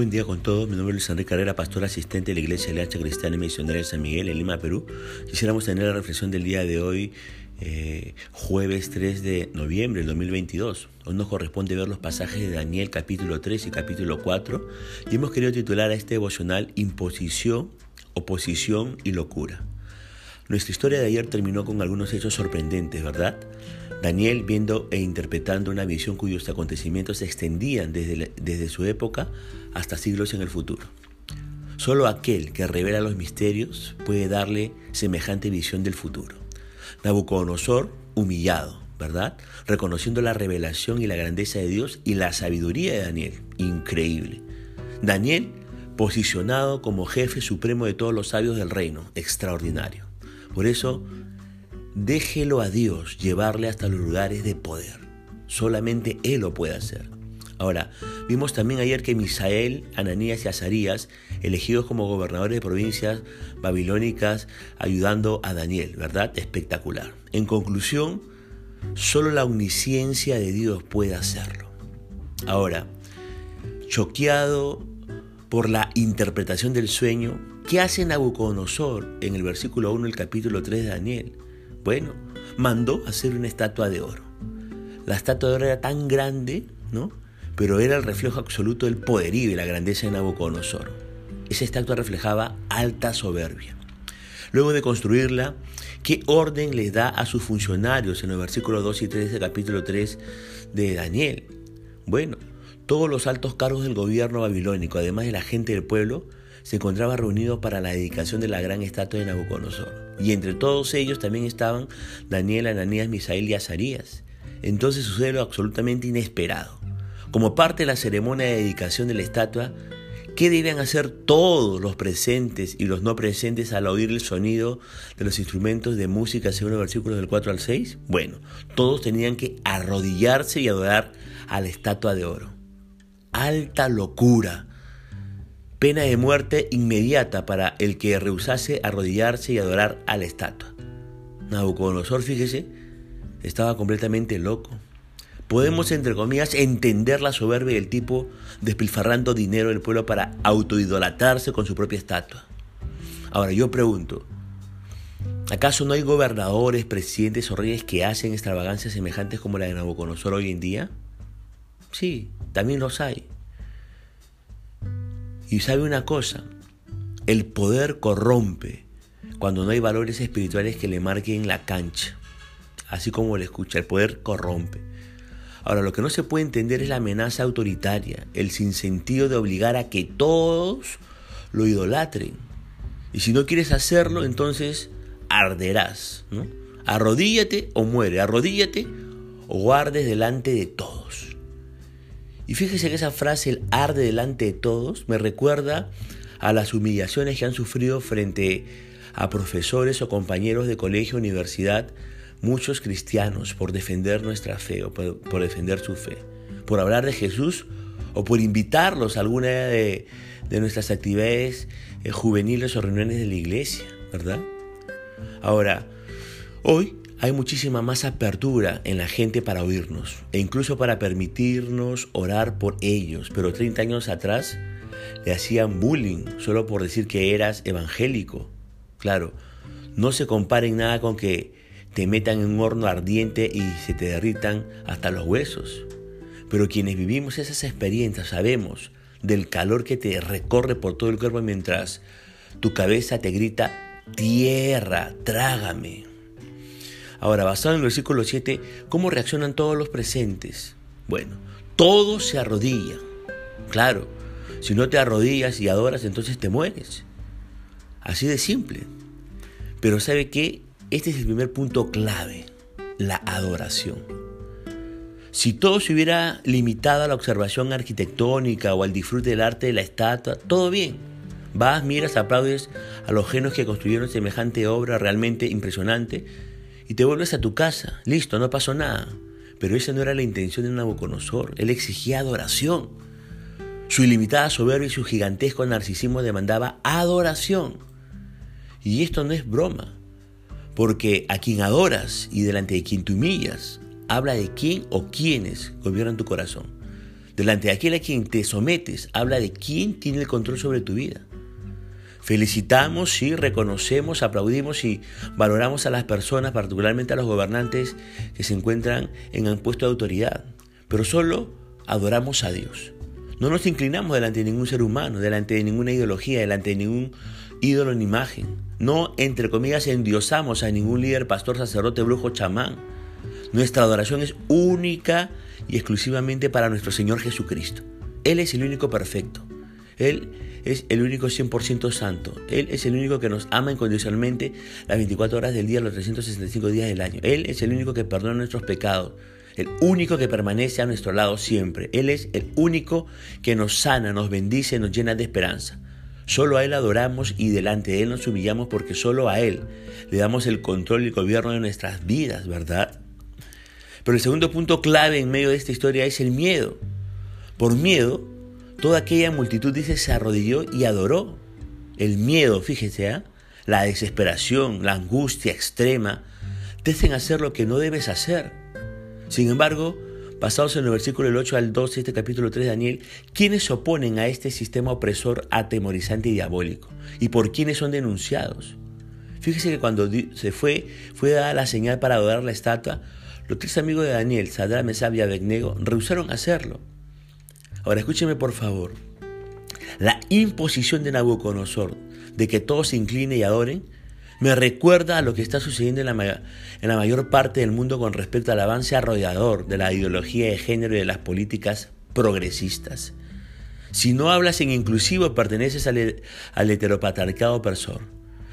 buen día con todos. Mi nombre es Luis Enrique Carrera, pastor asistente de la Iglesia Alianza Cristiana y Misionera de San Miguel en Lima, Perú. Quisiéramos tener la reflexión del día de hoy, eh, jueves 3 de noviembre del 2022. Hoy nos corresponde ver los pasajes de Daniel capítulo 3 y capítulo 4 y hemos querido titular a este devocional Imposición, Oposición y Locura. Nuestra historia de ayer terminó con algunos hechos sorprendentes, ¿verdad? Daniel viendo e interpretando una visión cuyos acontecimientos se extendían desde, desde su época hasta siglos en el futuro. Solo aquel que revela los misterios puede darle semejante visión del futuro. Nabucodonosor, humillado, ¿verdad? Reconociendo la revelación y la grandeza de Dios y la sabiduría de Daniel. Increíble. Daniel, posicionado como jefe supremo de todos los sabios del reino. Extraordinario. Por eso, Déjelo a Dios llevarle hasta los lugares de poder. Solamente Él lo puede hacer. Ahora, vimos también ayer que Misael, Ananías y Azarías, elegidos como gobernadores de provincias babilónicas, ayudando a Daniel, ¿verdad? Espectacular. En conclusión, solo la omnisciencia de Dios puede hacerlo. Ahora, choqueado por la interpretación del sueño, ¿qué hace Nabucodonosor en el versículo 1 del capítulo 3 de Daniel? Bueno, mandó hacer una estatua de oro. La estatua de oro era tan grande, ¿no? Pero era el reflejo absoluto del poderío y la grandeza de Nabucodonosor. Esa estatua reflejaba alta soberbia. Luego de construirla, ¿qué orden les da a sus funcionarios en los versículos 2 y 3 del capítulo 3 de Daniel? Bueno, todos los altos cargos del gobierno babilónico, además de la gente del pueblo, se encontraban reunidos para la dedicación de la gran estatua de Nabucodonosor. Y entre todos ellos también estaban Daniel, Ananías, Misael y Azarías. Entonces sucede lo absolutamente inesperado. Como parte de la ceremonia de dedicación de la estatua, ¿qué debían hacer todos los presentes y los no presentes al oír el sonido de los instrumentos de música según los versículos del 4 al 6? Bueno, todos tenían que arrodillarse y adorar a la estatua de oro. Alta locura pena de muerte inmediata para el que rehusase arrodillarse y adorar a la estatua. Nabucodonosor, fíjese, estaba completamente loco. Podemos, entre comillas, entender la soberbia del tipo despilfarrando dinero del pueblo para autoidolatarse con su propia estatua. Ahora, yo pregunto, ¿acaso no hay gobernadores, presidentes o reyes que hacen extravagancias semejantes como la de Nabucodonosor hoy en día? Sí, también los hay. Y sabe una cosa, el poder corrompe cuando no hay valores espirituales que le marquen la cancha. Así como le escucha, el poder corrompe. Ahora, lo que no se puede entender es la amenaza autoritaria, el sinsentido de obligar a que todos lo idolatren. Y si no quieres hacerlo, entonces arderás. ¿no? Arrodíllate o muere, arrodíllate o guardes delante de todos. Y fíjese que esa frase, el arde delante de todos, me recuerda a las humillaciones que han sufrido frente a profesores o compañeros de colegio universidad, muchos cristianos, por defender nuestra fe o por, defender su fe, por hablar de Jesús o por invitarlos a alguna de, nuestras actividades eh, juveniles o reuniones de la iglesia, ¿verdad? Ahora, hoy hay muchísima más apertura en la gente para oírnos e incluso para permitirnos orar por ellos. Pero 30 años atrás le hacían bullying solo por decir que eras evangélico. Claro, no se comparen nada con que te metan en un horno ardiente y se te derritan hasta los huesos. Pero quienes vivimos esas experiencias sabemos del calor que te recorre por todo el cuerpo mientras tu cabeza te grita, tierra, trágame. Ahora, basado en el versículo 7, ¿cómo reaccionan todos los presentes? Bueno, todos se arrodillan. Claro, si no te arrodillas y adoras, entonces te mueres. Así de simple. Pero ¿sabe qué? Este es el primer punto clave, la adoración. Si todo se hubiera limitado a la observación arquitectónica o al disfrute del arte de la estatua, todo bien. Vas, miras, aplaudes a los genos que construyeron semejante obra realmente impresionante y te vuelves a tu casa. Listo, no pasó nada. Pero esa no era la intención de Nabucodonosor. Él exigía adoración. Su ilimitada soberbia y su gigantesco narcisismo demandaba adoración. Y esto no es broma, porque a quien adoras y delante de quien te humillas, habla de quién o quiénes gobiernan tu corazón. delante de aquel a quien te sometes, habla de quién tiene el control sobre tu vida. Felicitamos, sí, reconocemos, aplaudimos y valoramos a las personas, particularmente a los gobernantes que se encuentran en un puesto de autoridad, pero solo adoramos a Dios. No nos inclinamos delante de ningún ser humano, delante de ninguna ideología, delante de ningún ídolo ni imagen. No, entre comillas, endiosamos a ningún líder, pastor, sacerdote, brujo, chamán. Nuestra adoración es única y exclusivamente para nuestro Señor Jesucristo. Él es el único perfecto. Él es el único 100% santo. Él es el único que nos ama incondicionalmente las 24 horas del día, los 365 días del año. Él es el único que perdona nuestros pecados. El único que permanece a nuestro lado siempre. Él es el único que nos sana, nos bendice, nos llena de esperanza. Solo a Él adoramos y delante de Él nos humillamos porque solo a Él le damos el control y el gobierno de nuestras vidas, ¿verdad? Pero el segundo punto clave en medio de esta historia es el miedo. Por miedo, Toda aquella multitud, dice, se arrodilló y adoró. El miedo, fíjese, ¿eh? la desesperación, la angustia extrema, te hacen hacer lo que no debes hacer. Sin embargo, pasados en el versículo del 8 al 12 este capítulo 3 de Daniel, ¿quiénes se oponen a este sistema opresor atemorizante y diabólico? ¿Y por quiénes son denunciados? Fíjese que cuando se fue, fue dada la señal para adorar la estatua, los tres amigos de Daniel, Sadra, Mesab y Abednego, rehusaron hacerlo. Ahora escúcheme por favor. La imposición de Nabucodonosor de que todos se inclinen y adoren me recuerda a lo que está sucediendo en la, mayor parte del mundo con respecto al avance arrollador de la ideología de género y de las políticas progresistas. Si no hablas en inclusivo, perteneces al, al heteropatriarcado opresor.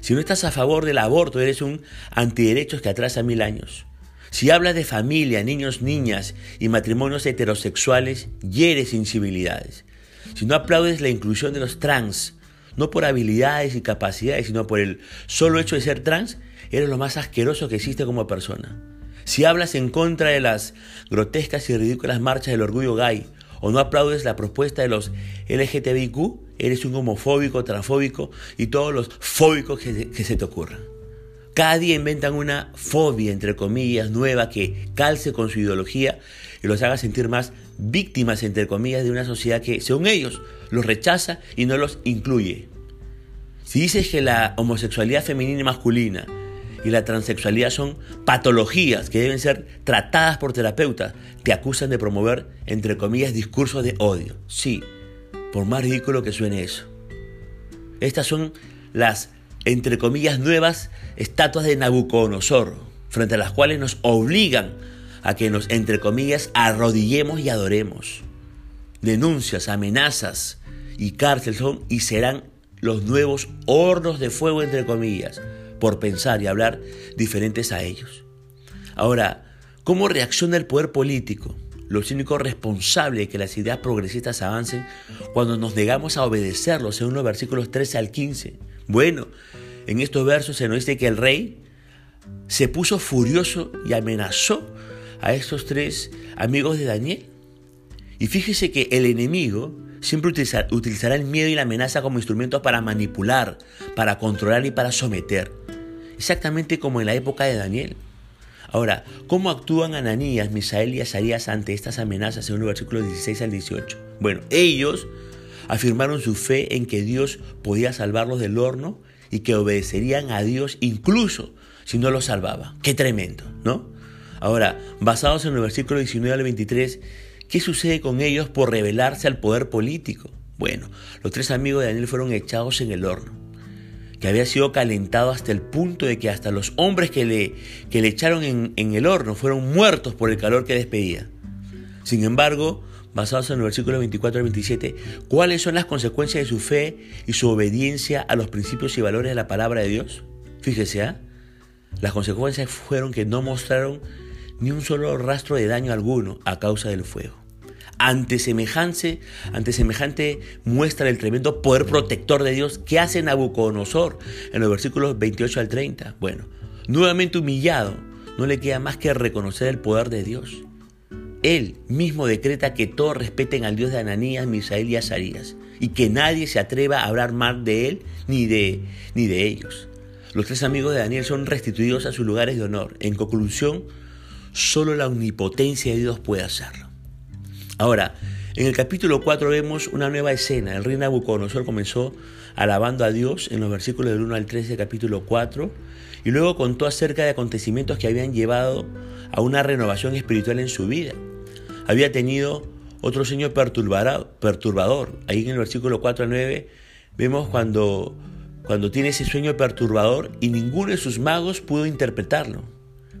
Si no estás a favor del aborto, eres un antiderechos que atrasa mil años. Si hablas de familia, niños, niñas y matrimonios heterosexuales, hieres incivilidades. Si no aplaudes la inclusión de los trans, no por habilidades y capacidades, sino por el solo hecho de ser trans, eres lo más asqueroso que existe como persona. Si hablas en contra de las grotescas y ridículas marchas del orgullo gay, o no aplaudes la propuesta de los LGTBIQ, eres un homofóbico, transfóbico y todos los fóbicos que se te ocurran. Cada día inventan una fobia, entre comillas, nueva que calce con su ideología y los haga sentir más víctimas, entre comillas, de una sociedad que, según ellos, los rechaza y no los incluye. Si dices que la homosexualidad femenina y masculina y la transexualidad son patologías que deben ser tratadas por terapeutas, te acusan de promover, entre comillas, discursos de odio. Sí, por más ridículo que suene eso. Estas son las entre comillas, nuevas estatuas de Nabucodonosor, frente a las cuales nos obligan a que nos, entre comillas, arrodillemos y adoremos. Denuncias, amenazas y cárcel son y serán los nuevos hornos de fuego, entre comillas, por pensar y hablar diferentes a ellos. Ahora, ¿cómo reacciona el poder político? Los únicos responsables de que las ideas progresistas avancen cuando nos negamos a obedecerlos, según los versículos 13 al 15. Bueno, en estos versos se nos dice que el rey se puso furioso y amenazó a estos tres amigos de Daniel. Y fíjese que el enemigo siempre utilizará el miedo y la amenaza como instrumentos para manipular, para controlar y para someter. Exactamente como en la época de Daniel. Ahora, ¿cómo actúan Ananías, Misael y Azarías ante estas amenazas en los versículos 16 al 18? Bueno, ellos afirmaron su fe en que Dios podía salvarlos del horno y que obedecerían a Dios incluso si no los salvaba. Qué tremendo, ¿no? Ahora, basados en el versículo 19 al 23, ¿qué sucede con ellos por rebelarse al poder político? Bueno, los tres amigos de Daniel fueron echados en el horno, que había sido calentado hasta el punto de que hasta los hombres que le, que le echaron en, en el horno fueron muertos por el calor que despedía. Sin embargo, basados en el versículo 24 al 27, cuáles son las consecuencias de su fe y su obediencia a los principios y valores de la palabra de Dios. Fíjese, ¿ah? las consecuencias fueron que no mostraron ni un solo rastro de daño alguno a causa del fuego. Ante semejante, ante semejante muestra del tremendo poder protector de Dios, ¿qué hace Nabucodonosor en los versículos 28 al 30? Bueno, nuevamente humillado, no le queda más que reconocer el poder de Dios. Él mismo decreta que todos respeten al Dios de Ananías, Misael y Azarías, y que nadie se atreva a hablar mal de él ni de, ni de ellos. Los tres amigos de Daniel son restituidos a sus lugares de honor. En conclusión, solo la omnipotencia de Dios puede hacerlo. Ahora, En el capítulo 4 vemos una nueva escena. El rey Nabucodonosor comenzó alabando a Dios en los versículos del 1 al 13 del capítulo 4 y luego contó acerca de acontecimientos que habían llevado a una renovación espiritual en su vida. Había tenido otro sueño perturbador. Ahí en el versículo 4 al 9 vemos cuando, cuando tiene ese sueño perturbador y ninguno de sus magos pudo interpretarlo.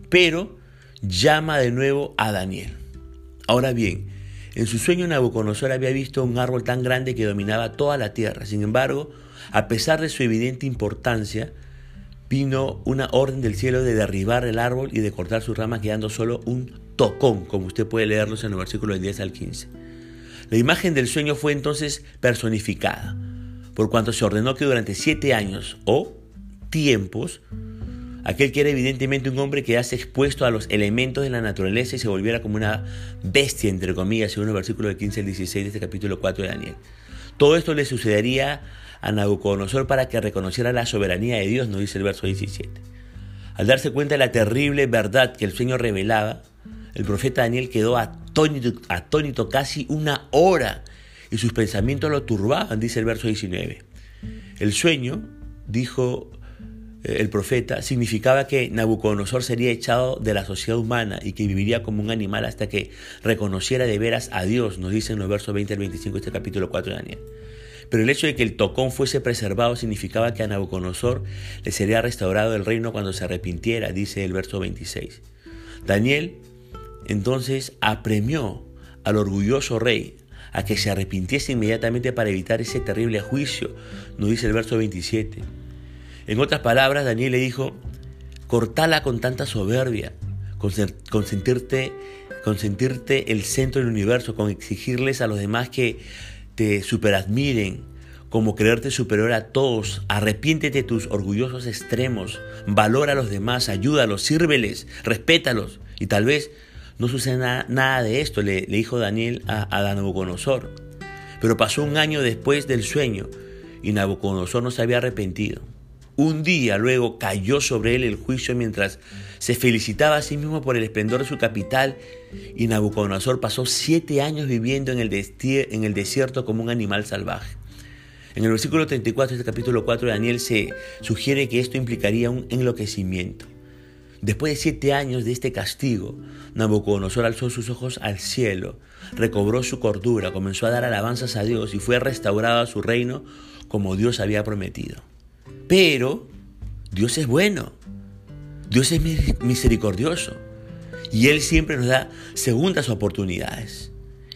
Pero llama de nuevo a Daniel. Ahora bien, en su sueño Nabucodonosor había visto un árbol tan grande que dominaba toda la tierra. Sin embargo, a pesar de su evidente importancia, vino una orden del cielo de derribar el árbol y de cortar sus ramas quedando solo un tocón, como usted puede leerlos en los versículos 10 al 15. La imagen del sueño fue entonces personificada, por cuanto se ordenó que durante siete años o tiempos Aquel que era evidentemente un hombre que hace expuesto a los elementos de la naturaleza y se volviera como una bestia, entre comillas, según el versículo del 15 al 16 de este capítulo 4 de Daniel. Todo esto le sucedería a Nabucodonosor para que reconociera la soberanía de Dios, nos dice el verso 17. Al darse cuenta de la terrible verdad que el sueño revelaba, el profeta Daniel quedó atónito, atónito casi una hora y sus pensamientos lo turbaban, dice el verso 19. El sueño, dijo el profeta, significaba que Nabucodonosor sería echado de la sociedad humana y que viviría como un animal hasta que reconociera de veras a Dios, nos dicen los versos 20 al 25 de este capítulo 4 de Daniel. Pero el hecho de que el tocón fuese preservado significaba que a Nabucodonosor le sería restaurado el reino cuando se arrepintiera, dice el verso 26. Daniel entonces apremió al orgulloso rey a que se arrepintiese inmediatamente para evitar ese terrible juicio, nos dice el verso 27. En otras palabras, Daniel le dijo, cortala con tanta soberbia, consentirte, consentirte el centro del universo, con exigirles a los demás que te superadmiren, como creerte superior a todos, arrepiéntete de tus orgullosos extremos, valora a los demás, ayúdalos, sírveles, respétalos. Y tal vez no suceda nada, de esto, le, dijo Daniel a, a Nabucodonosor. Pero pasó un año después del sueño y Nabucodonosor no se había arrepentido. Un día luego cayó sobre él el juicio mientras se felicitaba a sí mismo por el esplendor de su capital y Nabucodonosor pasó siete años viviendo en el, en el desierto como un animal salvaje. En el versículo 34 de este capítulo 4 de Daniel se sugiere que esto implicaría un enloquecimiento. Después de siete años de este castigo, Nabucodonosor alzó sus ojos al cielo, recobró su cordura, comenzó a dar alabanzas a Dios y fue restaurado a su reino como Dios había prometido. Pero Dios es bueno, Dios es misericordioso y Él siempre nos da segundas oportunidades.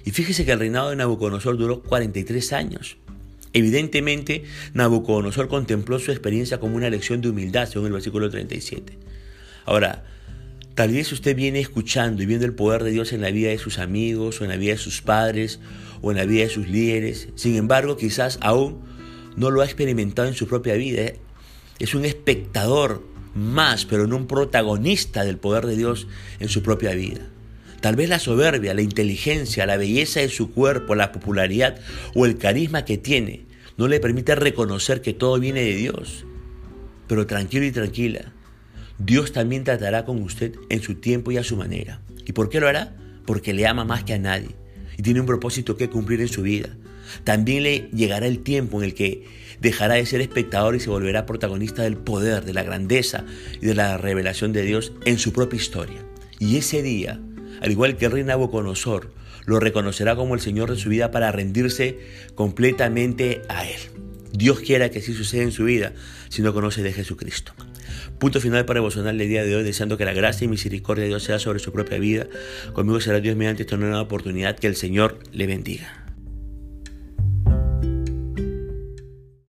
Y fíjese que el reinado de Nabucodonosor duró 43 años. Evidentemente, Nabucodonosor contempló su experiencia como una lección de humildad, según el versículo 37. Ahora, tal vez usted viene escuchando y viendo el poder de Dios en la vida de sus amigos, o en la vida de sus padres, o en la vida de sus líderes. Sin embargo, quizás aún no lo ha experimentado en su propia vida es un espectador más, pero no un protagonista del poder de Dios en su propia vida. Tal vez la soberbia, la inteligencia, la belleza de su cuerpo, la popularidad o el carisma que tiene no le permite reconocer que todo viene de Dios. Pero tranquilo y tranquila, Dios también tratará con usted en su tiempo y a su manera. ¿Y por qué lo hará? Porque le ama más que a nadie y tiene un propósito que cumplir en su vida. También le llegará el tiempo en el que dejará de ser espectador y se volverá protagonista del poder, de la grandeza y de la revelación de Dios en su propia historia. Y ese día, al igual que el rey Nabucodonosor, lo reconocerá como el Señor de su vida para rendirse completamente a Él. Dios quiera que así suceda en su vida si no conoce de Jesucristo. Punto final para devocional el día de hoy, deseando que la gracia y misericordia de Dios sea sobre su propia vida. Conmigo será Dios mediante esta nueva oportunidad. Que el Señor le bendiga.